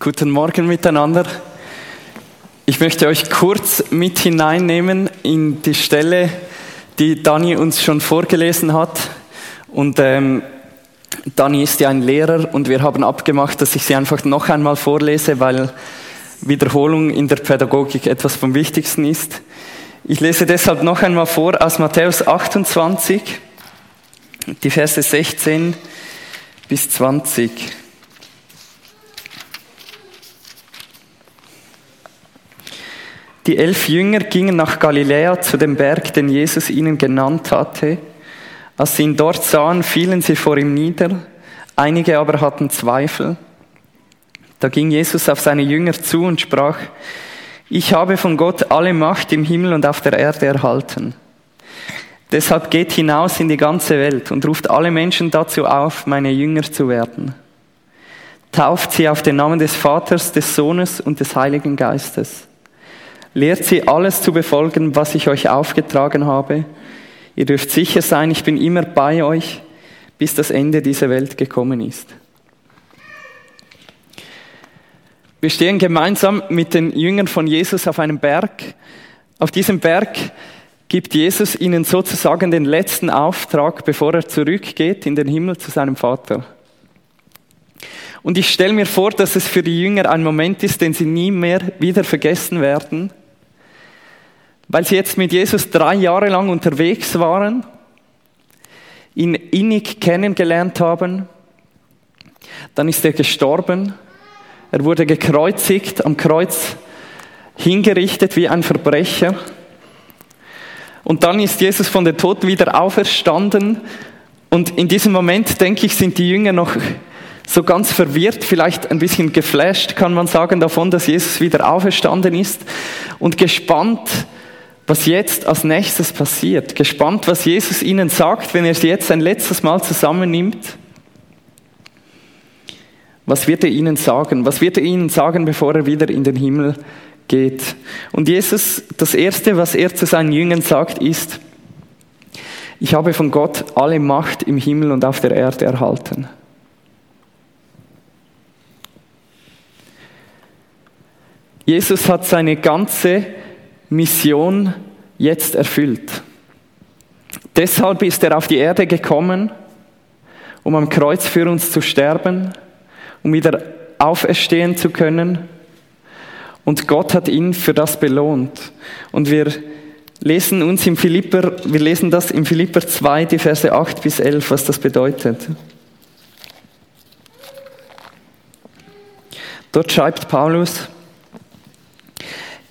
Guten Morgen miteinander. Ich möchte euch kurz mit hineinnehmen in die Stelle, die Dani uns schon vorgelesen hat. Und ähm, Dani ist ja ein Lehrer und wir haben abgemacht, dass ich sie einfach noch einmal vorlese, weil Wiederholung in der Pädagogik etwas vom Wichtigsten ist. Ich lese deshalb noch einmal vor aus Matthäus 28, die Verse 16 bis 20. Die elf Jünger gingen nach Galiläa zu dem Berg, den Jesus ihnen genannt hatte. Als sie ihn dort sahen, fielen sie vor ihm nieder. Einige aber hatten Zweifel. Da ging Jesus auf seine Jünger zu und sprach, ich habe von Gott alle Macht im Himmel und auf der Erde erhalten. Deshalb geht hinaus in die ganze Welt und ruft alle Menschen dazu auf, meine Jünger zu werden. Tauft sie auf den Namen des Vaters, des Sohnes und des Heiligen Geistes Lehrt sie alles zu befolgen, was ich euch aufgetragen habe. Ihr dürft sicher sein, ich bin immer bei euch, bis das Ende dieser Welt gekommen ist. Wir stehen gemeinsam mit den Jüngern von Jesus auf einem Berg. Auf diesem Berg gibt Jesus ihnen sozusagen den letzten Auftrag, bevor er zurückgeht in den Himmel zu seinem Vater. Und ich stelle mir vor, dass es für die Jünger ein Moment ist, den sie nie mehr wieder vergessen werden weil sie jetzt mit Jesus drei Jahre lang unterwegs waren, ihn innig kennengelernt haben. Dann ist er gestorben. Er wurde gekreuzigt, am Kreuz hingerichtet wie ein Verbrecher. Und dann ist Jesus von den Toten wieder auferstanden. Und in diesem Moment, denke ich, sind die Jünger noch so ganz verwirrt, vielleicht ein bisschen geflasht, kann man sagen, davon, dass Jesus wieder auferstanden ist und gespannt, was jetzt als nächstes passiert. Gespannt, was Jesus ihnen sagt, wenn er sie jetzt ein letztes Mal zusammennimmt. Was wird er ihnen sagen? Was wird er ihnen sagen, bevor er wieder in den Himmel geht? Und Jesus, das Erste, was er zu seinen Jüngern sagt, ist, ich habe von Gott alle Macht im Himmel und auf der Erde erhalten. Jesus hat seine ganze Mission jetzt erfüllt. Deshalb ist er auf die Erde gekommen, um am Kreuz für uns zu sterben, um wieder auferstehen zu können. Und Gott hat ihn für das belohnt. Und wir lesen uns im Philipper, wir lesen das im Philipper 2, die Verse 8 bis 11, was das bedeutet. Dort schreibt Paulus,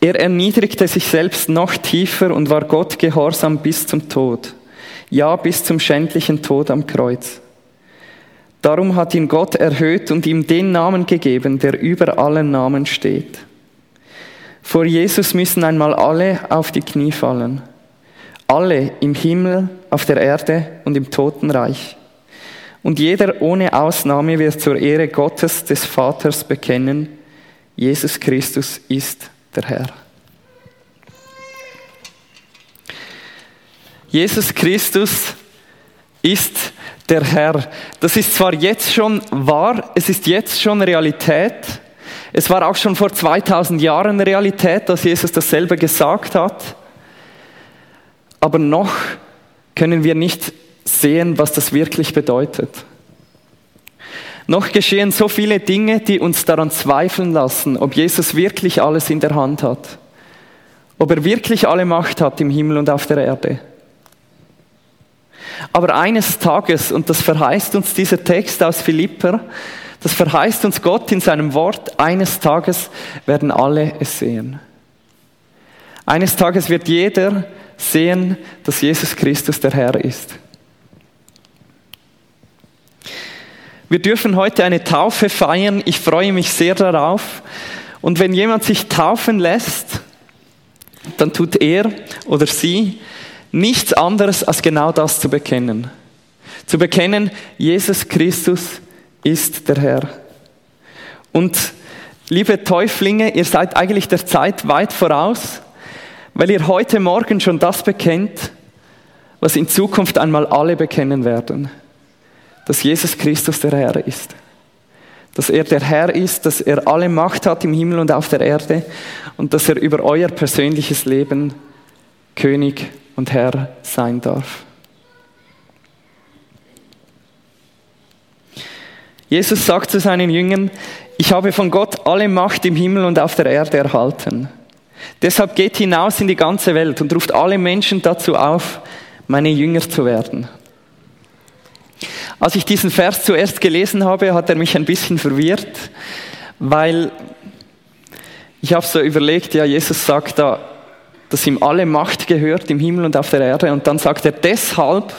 er erniedrigte sich selbst noch tiefer und war Gott gehorsam bis zum Tod, ja bis zum schändlichen Tod am Kreuz. Darum hat ihn Gott erhöht und ihm den Namen gegeben, der über allen Namen steht. Vor Jesus müssen einmal alle auf die Knie fallen. Alle im Himmel, auf der Erde und im Totenreich. Und jeder ohne Ausnahme wird zur Ehre Gottes des Vaters bekennen, Jesus Christus ist der Herr. Jesus Christus ist der Herr. Das ist zwar jetzt schon wahr, es ist jetzt schon Realität. Es war auch schon vor 2000 Jahren Realität, dass Jesus dasselbe gesagt hat. Aber noch können wir nicht sehen, was das wirklich bedeutet. Noch geschehen so viele Dinge, die uns daran zweifeln lassen, ob Jesus wirklich alles in der Hand hat. Ob er wirklich alle Macht hat im Himmel und auf der Erde. Aber eines Tages, und das verheißt uns dieser Text aus Philipper, das verheißt uns Gott in seinem Wort, eines Tages werden alle es sehen. Eines Tages wird jeder sehen, dass Jesus Christus der Herr ist. Wir dürfen heute eine Taufe feiern. Ich freue mich sehr darauf. Und wenn jemand sich taufen lässt, dann tut er oder sie nichts anderes als genau das zu bekennen. Zu bekennen, Jesus Christus ist der Herr. Und liebe Täuflinge, ihr seid eigentlich der Zeit weit voraus, weil ihr heute Morgen schon das bekennt, was in Zukunft einmal alle bekennen werden dass Jesus Christus der Herr ist. dass er der Herr ist, dass er alle Macht hat im Himmel und auf der Erde und dass er über euer persönliches Leben König und Herr sein darf. Jesus sagt zu seinen Jüngern, ich habe von Gott alle Macht im Himmel und auf der Erde erhalten. Deshalb geht hinaus in die ganze Welt und ruft alle Menschen dazu auf, meine Jünger zu werden. Als ich diesen Vers zuerst gelesen habe, hat er mich ein bisschen verwirrt, weil ich habe so überlegt, ja, Jesus sagt da, dass ihm alle Macht gehört im Himmel und auf der Erde und dann sagt er deshalb,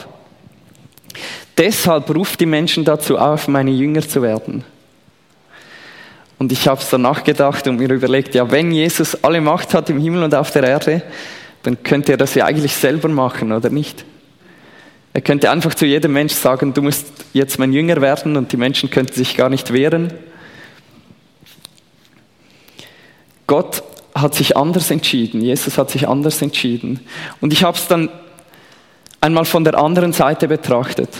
deshalb ruft die Menschen dazu auf, meine Jünger zu werden. Und ich habe so nachgedacht und mir überlegt, ja, wenn Jesus alle Macht hat im Himmel und auf der Erde, dann könnte er das ja eigentlich selber machen, oder nicht? Er könnte einfach zu jedem Mensch sagen, du musst jetzt mein Jünger werden und die Menschen könnten sich gar nicht wehren. Gott hat sich anders entschieden, Jesus hat sich anders entschieden. Und ich habe es dann einmal von der anderen Seite betrachtet.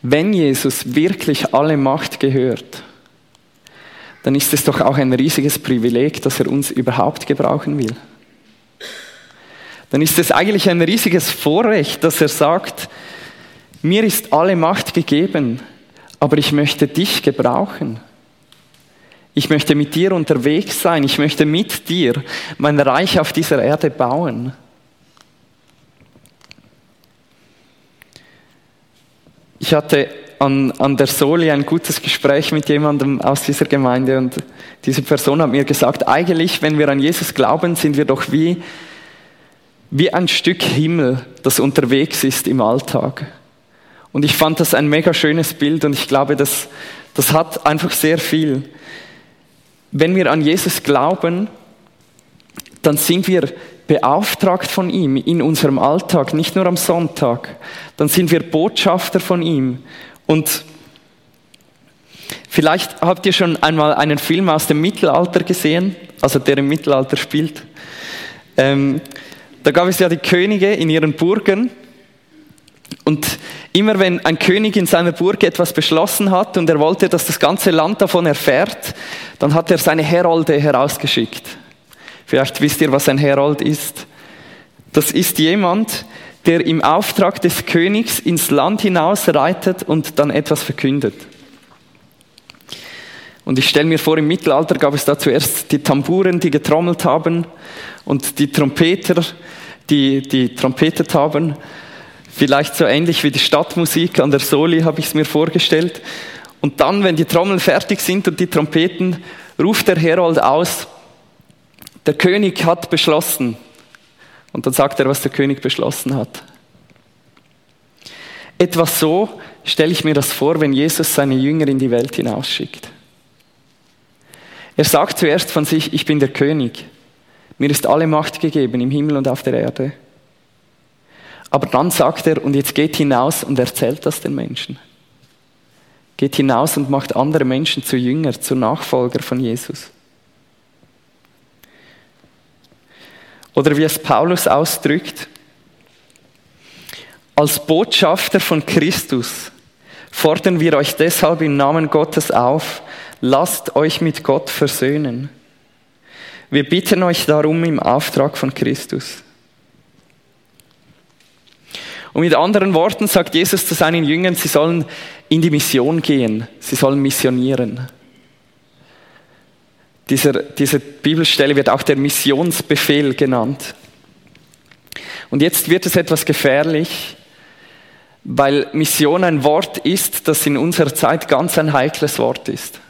Wenn Jesus wirklich alle Macht gehört, dann ist es doch auch ein riesiges Privileg, dass er uns überhaupt gebrauchen will. Dann ist es eigentlich ein riesiges Vorrecht, dass er sagt, mir ist alle Macht gegeben, aber ich möchte dich gebrauchen. Ich möchte mit dir unterwegs sein, ich möchte mit dir mein Reich auf dieser Erde bauen. Ich hatte an, an der Soli ein gutes Gespräch mit jemandem aus dieser Gemeinde und diese Person hat mir gesagt, eigentlich, wenn wir an Jesus glauben, sind wir doch wie, wie ein Stück Himmel, das unterwegs ist im Alltag. Und ich fand das ein mega schönes Bild und ich glaube, das, das hat einfach sehr viel. Wenn wir an Jesus glauben, dann sind wir beauftragt von ihm in unserem Alltag, nicht nur am Sonntag. Dann sind wir Botschafter von ihm. Und vielleicht habt ihr schon einmal einen Film aus dem Mittelalter gesehen, also der im Mittelalter spielt. Ähm, da gab es ja die Könige in ihren Burgen. Und immer wenn ein König in seiner Burg etwas beschlossen hat und er wollte, dass das ganze Land davon erfährt, dann hat er seine Herolde herausgeschickt. Vielleicht wisst ihr, was ein Herold ist. Das ist jemand, der im Auftrag des Königs ins Land hinaus reitet und dann etwas verkündet. Und ich stelle mir vor, im Mittelalter gab es da zuerst die Tamburen, die getrommelt haben und die Trompeter, die, die trompetet haben. Vielleicht so ähnlich wie die Stadtmusik an der Soli habe ich es mir vorgestellt. Und dann, wenn die Trommeln fertig sind und die Trompeten, ruft der Herold aus, der König hat beschlossen, und dann sagt er, was der König beschlossen hat. Etwas so stelle ich mir das vor, wenn Jesus seine Jünger in die Welt hinausschickt. Er sagt zuerst von sich, ich bin der König. Mir ist alle Macht gegeben im Himmel und auf der Erde. Aber dann sagt er, und jetzt geht hinaus und erzählt das den Menschen. Geht hinaus und macht andere Menschen zu Jünger, zu Nachfolger von Jesus. Oder wie es Paulus ausdrückt, als Botschafter von Christus fordern wir euch deshalb im Namen Gottes auf, lasst euch mit Gott versöhnen. Wir bitten euch darum im Auftrag von Christus. Und mit anderen Worten sagt Jesus zu seinen Jüngern, sie sollen in die Mission gehen, sie sollen missionieren. Dieser, diese Bibelstelle wird auch der Missionsbefehl genannt. Und jetzt wird es etwas gefährlich, weil Mission ein Wort ist, das in unserer Zeit ganz ein heikles Wort ist.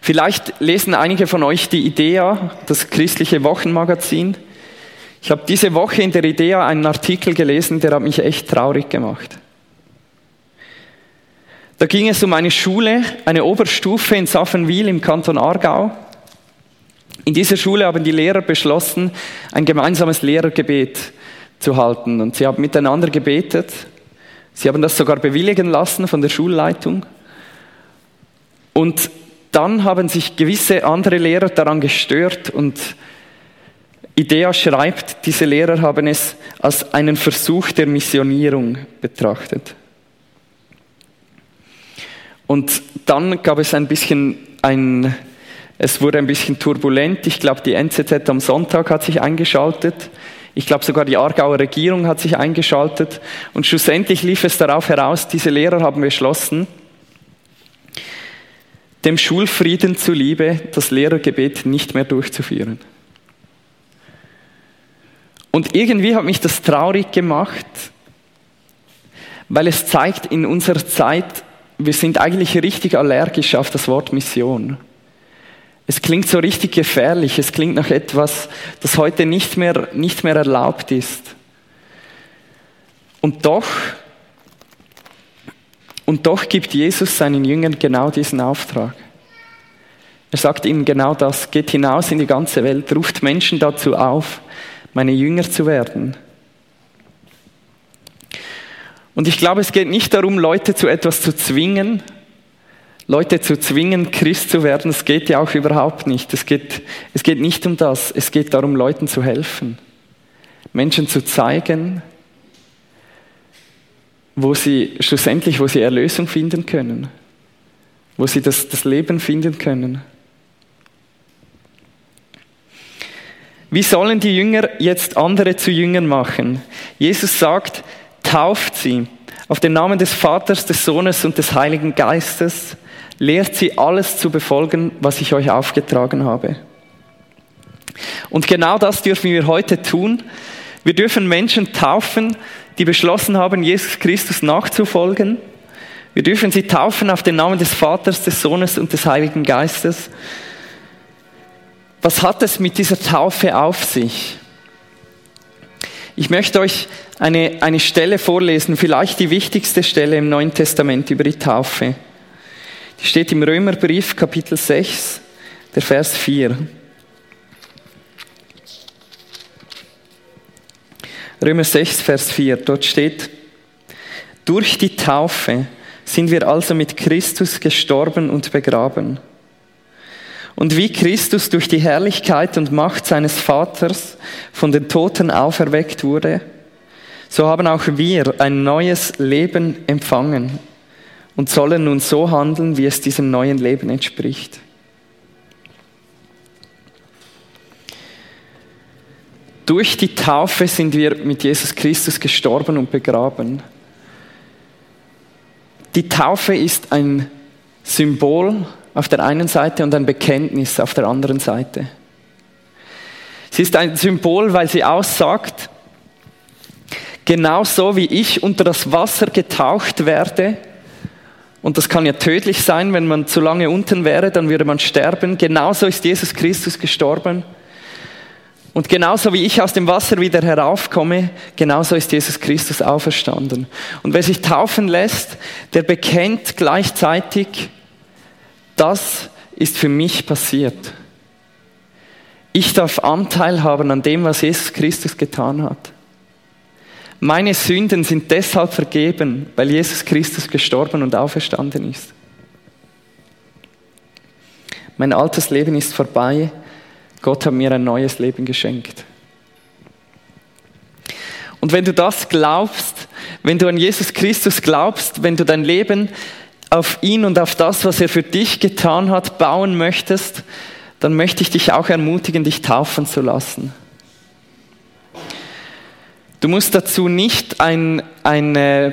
Vielleicht lesen einige von euch die IDEA, das christliche Wochenmagazin. Ich habe diese Woche in der IDEA einen Artikel gelesen, der hat mich echt traurig gemacht. Da ging es um eine Schule, eine Oberstufe in Saffenwil im Kanton Aargau. In dieser Schule haben die Lehrer beschlossen, ein gemeinsames Lehrergebet zu halten. Und sie haben miteinander gebetet. Sie haben das sogar bewilligen lassen von der Schulleitung. Und dann haben sich gewisse andere Lehrer daran gestört und Idea schreibt, diese Lehrer haben es als einen Versuch der Missionierung betrachtet. Und dann gab es ein bisschen ein, es wurde ein bisschen turbulent. Ich glaube, die NZZ am Sonntag hat sich eingeschaltet. Ich glaube, sogar die Aargauer Regierung hat sich eingeschaltet. Und schlussendlich lief es darauf heraus, diese Lehrer haben beschlossen, dem Schulfrieden zuliebe das Lehrergebet nicht mehr durchzuführen. Und irgendwie hat mich das traurig gemacht, weil es zeigt in unserer Zeit, wir sind eigentlich richtig allergisch auf das Wort Mission. Es klingt so richtig gefährlich, es klingt nach etwas, das heute nicht mehr, nicht mehr erlaubt ist. Und doch, und doch gibt Jesus seinen Jüngern genau diesen Auftrag. Er sagt ihnen genau das, geht hinaus in die ganze Welt, ruft Menschen dazu auf, meine Jünger zu werden. Und ich glaube, es geht nicht darum, Leute zu etwas zu zwingen, Leute zu zwingen, Christ zu werden. Es geht ja auch überhaupt nicht. Es geht, es geht nicht um das. Es geht darum, Leuten zu helfen, Menschen zu zeigen, wo sie schlussendlich, wo sie Erlösung finden können, wo sie das, das Leben finden können. Wie sollen die Jünger jetzt andere zu Jüngern machen? Jesus sagt, tauft sie auf den Namen des Vaters, des Sohnes und des Heiligen Geistes, lehrt sie alles zu befolgen, was ich euch aufgetragen habe. Und genau das dürfen wir heute tun. Wir dürfen Menschen taufen, die beschlossen haben, Jesus Christus nachzufolgen. Wir dürfen sie taufen auf den Namen des Vaters, des Sohnes und des Heiligen Geistes. Was hat es mit dieser Taufe auf sich? Ich möchte euch eine, eine Stelle vorlesen, vielleicht die wichtigste Stelle im Neuen Testament über die Taufe. Die steht im Römerbrief Kapitel 6, der Vers 4. Römer 6, Vers 4, dort steht, durch die Taufe sind wir also mit Christus gestorben und begraben. Und wie Christus durch die Herrlichkeit und Macht seines Vaters von den Toten auferweckt wurde, so haben auch wir ein neues Leben empfangen und sollen nun so handeln, wie es diesem neuen Leben entspricht. Durch die Taufe sind wir mit Jesus Christus gestorben und begraben. Die Taufe ist ein Symbol auf der einen Seite und ein Bekenntnis auf der anderen Seite. Sie ist ein Symbol, weil sie aussagt, genauso wie ich unter das Wasser getaucht werde, und das kann ja tödlich sein, wenn man zu lange unten wäre, dann würde man sterben. Genauso ist Jesus Christus gestorben. Und genauso wie ich aus dem Wasser wieder heraufkomme, genauso ist Jesus Christus auferstanden. Und wer sich taufen lässt, der bekennt gleichzeitig, das ist für mich passiert. Ich darf Anteil haben an dem, was Jesus Christus getan hat. Meine Sünden sind deshalb vergeben, weil Jesus Christus gestorben und auferstanden ist. Mein altes Leben ist vorbei. Gott hat mir ein neues Leben geschenkt. Und wenn du das glaubst, wenn du an Jesus Christus glaubst, wenn du dein Leben auf ihn und auf das, was er für dich getan hat, bauen möchtest, dann möchte ich dich auch ermutigen, dich taufen zu lassen. Du musst dazu nicht ein, eine,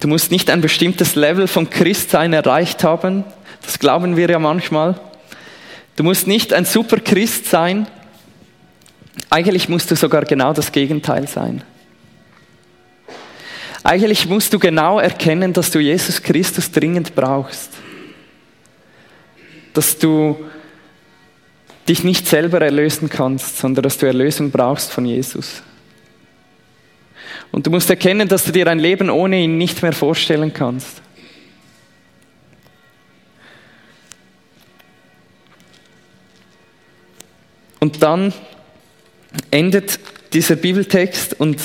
du musst nicht ein bestimmtes Level von Christsein erreicht haben. Das glauben wir ja manchmal. Du musst nicht ein super Christ sein. Eigentlich musst du sogar genau das Gegenteil sein. Eigentlich musst du genau erkennen, dass du Jesus Christus dringend brauchst. Dass du dich nicht selber erlösen kannst, sondern dass du Erlösung brauchst von Jesus. Und du musst erkennen, dass du dir ein Leben ohne ihn nicht mehr vorstellen kannst. Und dann endet dieser Bibeltext und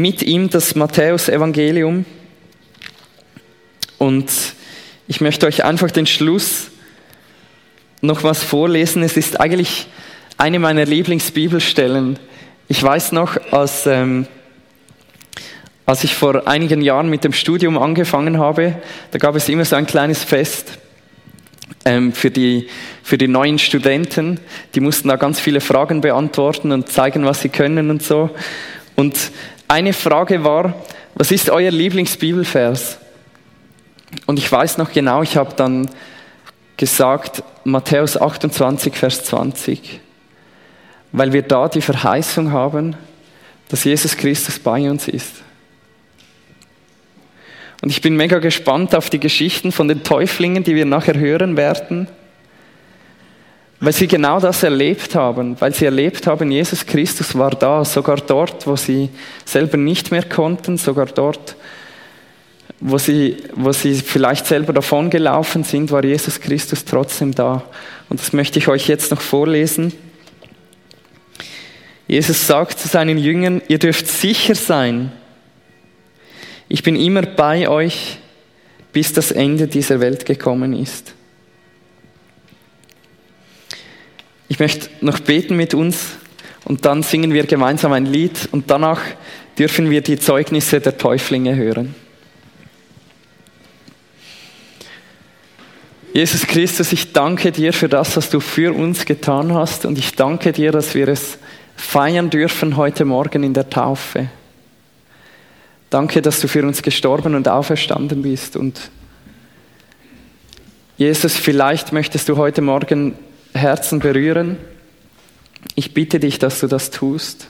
mit ihm das Matthäus-Evangelium. Und ich möchte euch einfach den Schluss noch was vorlesen. Es ist eigentlich eine meiner Lieblingsbibelstellen. Ich weiß noch, als, ähm, als ich vor einigen Jahren mit dem Studium angefangen habe, da gab es immer so ein kleines Fest ähm, für, die, für die neuen Studenten. Die mussten da ganz viele Fragen beantworten und zeigen, was sie können und so. Und eine Frage war, was ist euer Lieblingsbibelvers? Und ich weiß noch genau, ich habe dann gesagt, Matthäus 28, Vers 20, weil wir da die Verheißung haben, dass Jesus Christus bei uns ist. Und ich bin mega gespannt auf die Geschichten von den Täuflingen, die wir nachher hören werden, weil sie genau das erlebt haben, weil sie erlebt haben, Jesus Christus war da, sogar dort, wo sie selber nicht mehr konnten, sogar dort, wo sie, wo sie vielleicht selber davongelaufen sind, war Jesus Christus trotzdem da. Und das möchte ich euch jetzt noch vorlesen. Jesus sagt zu seinen Jüngern, ihr dürft sicher sein, ich bin immer bei euch, bis das Ende dieser Welt gekommen ist. Ich möchte noch beten mit uns und dann singen wir gemeinsam ein Lied und danach dürfen wir die Zeugnisse der Täuflinge hören. Jesus Christus, ich danke dir für das, was du für uns getan hast und ich danke dir, dass wir es feiern dürfen heute Morgen in der Taufe. Danke, dass du für uns gestorben und auferstanden bist. Und Jesus, vielleicht möchtest du heute Morgen Herzen berühren. Ich bitte dich, dass du das tust.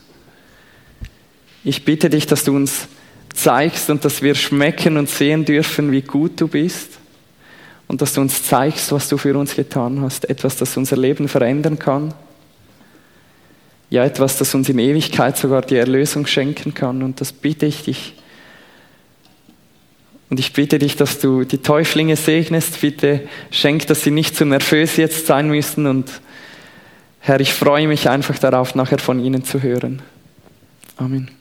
Ich bitte dich, dass du uns zeigst und dass wir schmecken und sehen dürfen, wie gut du bist. Und dass du uns zeigst, was du für uns getan hast. Etwas, das unser Leben verändern kann. Ja, etwas, das uns in Ewigkeit sogar die Erlösung schenken kann. Und das bitte ich dich und ich bitte dich, dass du die Täuflinge segnest. Bitte schenk, dass sie nicht zu nervös jetzt sein müssen. Und Herr, ich freue mich einfach darauf, nachher von ihnen zu hören. Amen.